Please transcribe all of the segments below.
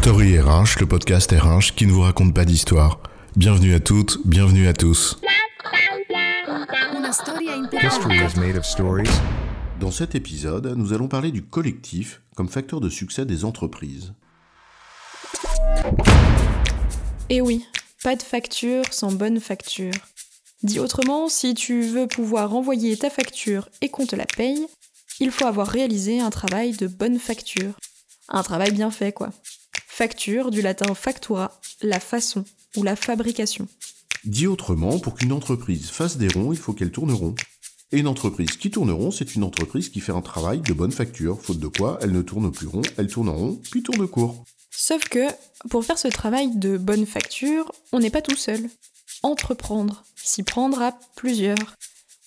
Story RH, le podcast RH qui ne vous raconte pas d'histoire. Bienvenue à toutes, bienvenue à tous. History is made of stories. Dans cet épisode, nous allons parler du collectif comme facteur de succès des entreprises. Et oui, pas de facture sans bonne facture. Dit autrement, si tu veux pouvoir envoyer ta facture et qu'on te la paye, il faut avoir réalisé un travail de bonne facture. Un travail bien fait, quoi. Facture, du latin factura, la façon ou la fabrication. Dit autrement, pour qu'une entreprise fasse des ronds, il faut qu'elle tourne rond. Et une entreprise qui tourne rond, c'est une entreprise qui fait un travail de bonne facture, faute de quoi elle ne tourne plus rond, elle tourne rond, puis tourne court. Sauf que, pour faire ce travail de bonne facture, on n'est pas tout seul. Entreprendre, s'y prendre à plusieurs.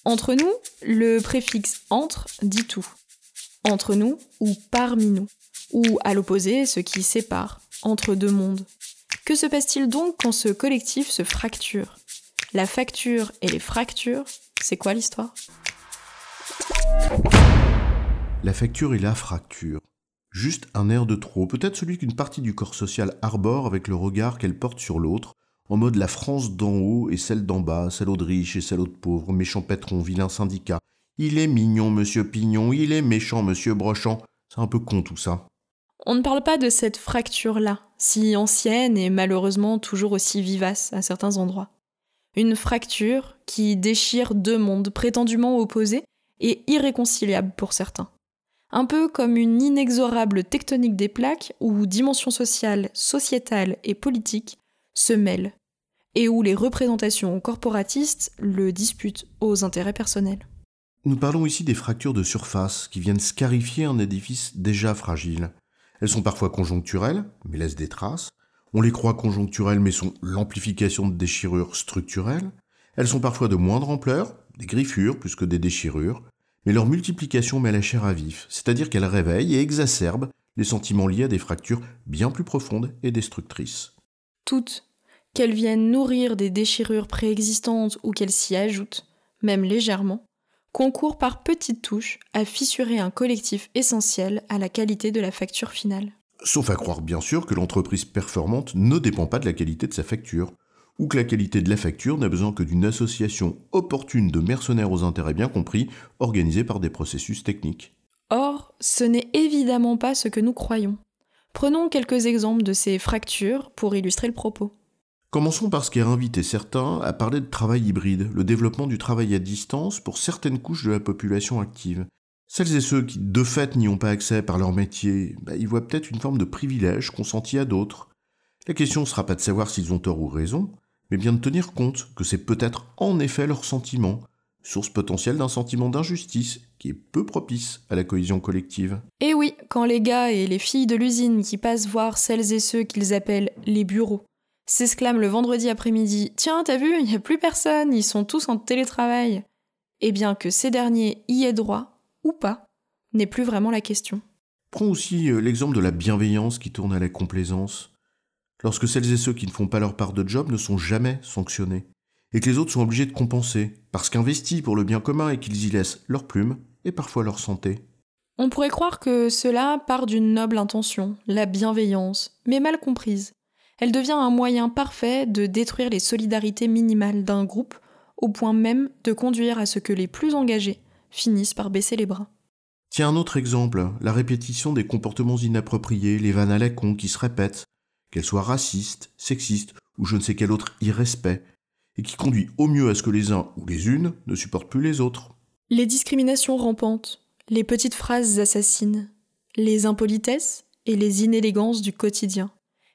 Entre nous, le préfixe entre dit tout. Entre nous ou parmi nous. Ou à l'opposé, ce qui sépare, entre deux mondes. Que se passe-t-il donc quand ce collectif se fracture? La facture et les fractures, c'est quoi l'histoire? La facture et la fracture. Juste un air de trop, peut-être celui qu'une partie du corps social arbore avec le regard qu'elle porte sur l'autre, en mode la France d'en haut et celle d'en bas, celle de riche et celle de pauvre, méchant patron, vilain syndicat. Il est mignon, monsieur Pignon, il est méchant, monsieur Brochant. C'est un peu con tout ça. On ne parle pas de cette fracture-là, si ancienne et malheureusement toujours aussi vivace à certains endroits. Une fracture qui déchire deux mondes prétendument opposés et irréconciliables pour certains. Un peu comme une inexorable tectonique des plaques où dimensions sociales, sociétales et politiques se mêlent, et où les représentations corporatistes le disputent aux intérêts personnels. Nous parlons ici des fractures de surface qui viennent scarifier un édifice déjà fragile. Elles sont parfois conjoncturelles, mais laissent des traces. On les croit conjoncturelles, mais sont l'amplification de déchirures structurelles. Elles sont parfois de moindre ampleur, des griffures plus que des déchirures, mais leur multiplication met la chair à vif, c'est-à-dire qu'elles réveillent et exacerbent les sentiments liés à des fractures bien plus profondes et destructrices. Toutes, qu'elles viennent nourrir des déchirures préexistantes ou qu'elles s'y ajoutent, même légèrement, concourent par petites touches à fissurer un collectif essentiel à la qualité de la facture finale. Sauf à croire bien sûr que l'entreprise performante ne dépend pas de la qualité de sa facture, ou que la qualité de la facture n'a besoin que d'une association opportune de mercenaires aux intérêts bien compris, organisés par des processus techniques. Or, ce n'est évidemment pas ce que nous croyons. Prenons quelques exemples de ces fractures pour illustrer le propos. Commençons par ce qui a invité certains à parler de travail hybride, le développement du travail à distance pour certaines couches de la population active. Celles et ceux qui, de fait, n'y ont pas accès par leur métier, bah, ils voient peut-être une forme de privilège consenti à d'autres. La question ne sera pas de savoir s'ils ont tort ou raison, mais bien de tenir compte que c'est peut-être en effet leur sentiment, source potentielle d'un sentiment d'injustice qui est peu propice à la cohésion collective. Et oui, quand les gars et les filles de l'usine qui passent voir celles et ceux qu'ils appellent les bureaux s'exclament le vendredi après-midi Tiens, t'as vu, il n'y a plus personne, ils sont tous en télétravail. Eh bien que ces derniers y aient droit, ou pas, n'est plus vraiment la question. Prends aussi euh, l'exemple de la bienveillance qui tourne à la complaisance. Lorsque celles et ceux qui ne font pas leur part de job ne sont jamais sanctionnés, et que les autres sont obligés de compenser, parce qu'investis pour le bien commun et qu'ils y laissent leur plume et parfois leur santé. On pourrait croire que cela part d'une noble intention, la bienveillance, mais mal comprise. Elle devient un moyen parfait de détruire les solidarités minimales d'un groupe, au point même de conduire à ce que les plus engagés finissent par baisser les bras. Tiens un autre exemple, la répétition des comportements inappropriés, les vannes à la con qui se répètent, qu'elles soient racistes, sexistes ou je ne sais quel autre irrespect, et qui conduit au mieux à ce que les uns ou les unes ne supportent plus les autres. Les discriminations rampantes, les petites phrases assassines, les impolitesses et les inélégances du quotidien,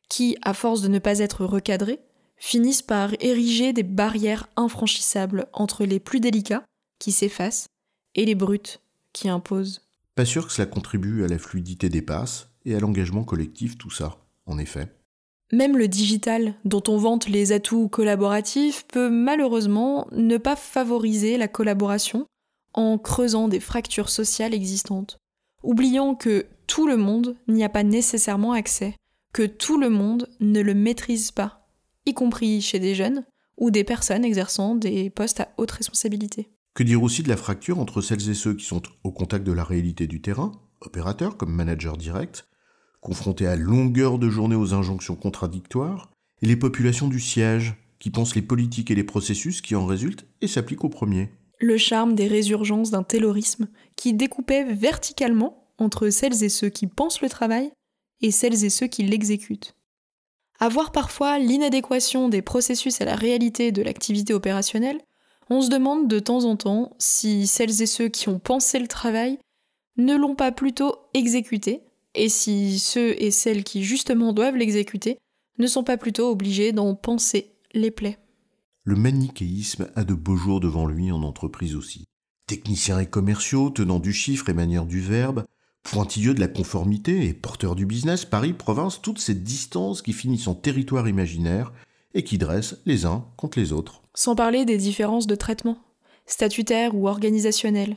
qui, à force de ne pas être recadrées, finissent par ériger des barrières infranchissables entre les plus délicats, qui s'effacent, et les brutes, qui imposent. Pas sûr que cela contribue à la fluidité des passes et à l'engagement collectif, tout ça, en effet. Même le digital, dont on vante les atouts collaboratifs, peut malheureusement ne pas favoriser la collaboration en creusant des fractures sociales existantes, oubliant que tout le monde n'y a pas nécessairement accès, que tout le monde ne le maîtrise pas, y compris chez des jeunes ou des personnes exerçant des postes à haute responsabilité. Que dire aussi de la fracture entre celles et ceux qui sont au contact de la réalité du terrain, opérateurs comme managers directs, confrontées à longueur de journée aux injonctions contradictoires, et les populations du siège, qui pensent les politiques et les processus qui en résultent et s'appliquent au premier. Le charme des résurgences d'un taylorisme qui découpait verticalement entre celles et ceux qui pensent le travail et celles et ceux qui l'exécutent. À voir parfois l'inadéquation des processus à la réalité de l'activité opérationnelle, on se demande de temps en temps si celles et ceux qui ont pensé le travail ne l'ont pas plutôt exécuté, et si ceux et celles qui justement doivent l'exécuter ne sont pas plutôt obligés d'en penser les plaies. Le manichéisme a de beaux jours devant lui en entreprise aussi. Techniciens et commerciaux, tenant du chiffre et manière du verbe, pointilleux de la conformité et porteurs du business, Paris, province, toutes ces distances qui finissent en territoire imaginaire et qui dressent les uns contre les autres. Sans parler des différences de traitement, statutaires ou organisationnelles.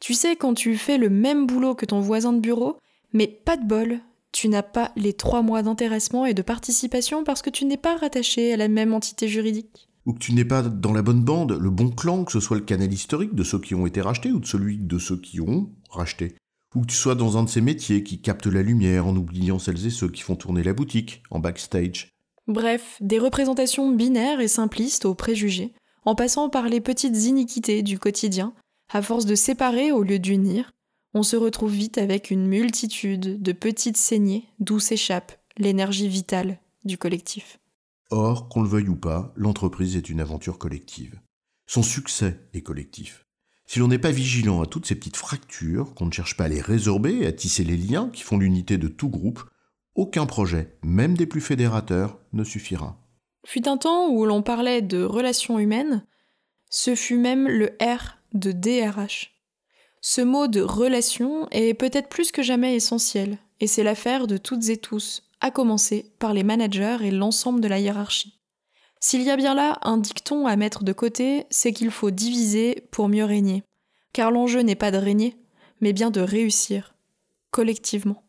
Tu sais, quand tu fais le même boulot que ton voisin de bureau, mais pas de bol, tu n'as pas les trois mois d'intéressement et de participation parce que tu n'es pas rattaché à la même entité juridique. Ou que tu n'es pas dans la bonne bande, le bon clan, que ce soit le canal historique de ceux qui ont été rachetés ou de celui de ceux qui ont racheté. Ou que tu sois dans un de ces métiers qui captent la lumière en oubliant celles et ceux qui font tourner la boutique, en backstage. Bref, des représentations binaires et simplistes aux préjugés, en passant par les petites iniquités du quotidien, à force de séparer au lieu d'unir, on se retrouve vite avec une multitude de petites saignées d'où s'échappe l'énergie vitale du collectif. Or, qu'on le veuille ou pas, l'entreprise est une aventure collective. Son succès est collectif. Si l'on n'est pas vigilant à toutes ces petites fractures, qu'on ne cherche pas à les résorber et à tisser les liens qui font l'unité de tout groupe, aucun projet, même des plus fédérateurs, ne suffira. Fut un temps où l'on parlait de relations humaines, ce fut même le R de DRH. Ce mot de relation est peut-être plus que jamais essentiel, et c'est l'affaire de toutes et tous, à commencer par les managers et l'ensemble de la hiérarchie. S'il y a bien là un dicton à mettre de côté, c'est qu'il faut diviser pour mieux régner. Car l'enjeu n'est pas de régner, mais bien de réussir, collectivement.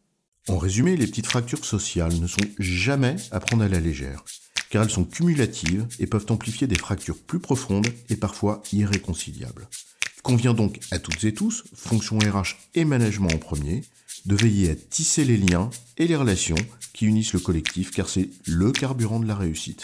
En résumé, les petites fractures sociales ne sont jamais à prendre à la légère, car elles sont cumulatives et peuvent amplifier des fractures plus profondes et parfois irréconciliables. Il convient donc à toutes et tous, fonction RH et management en premier, de veiller à tisser les liens et les relations qui unissent le collectif, car c'est le carburant de la réussite.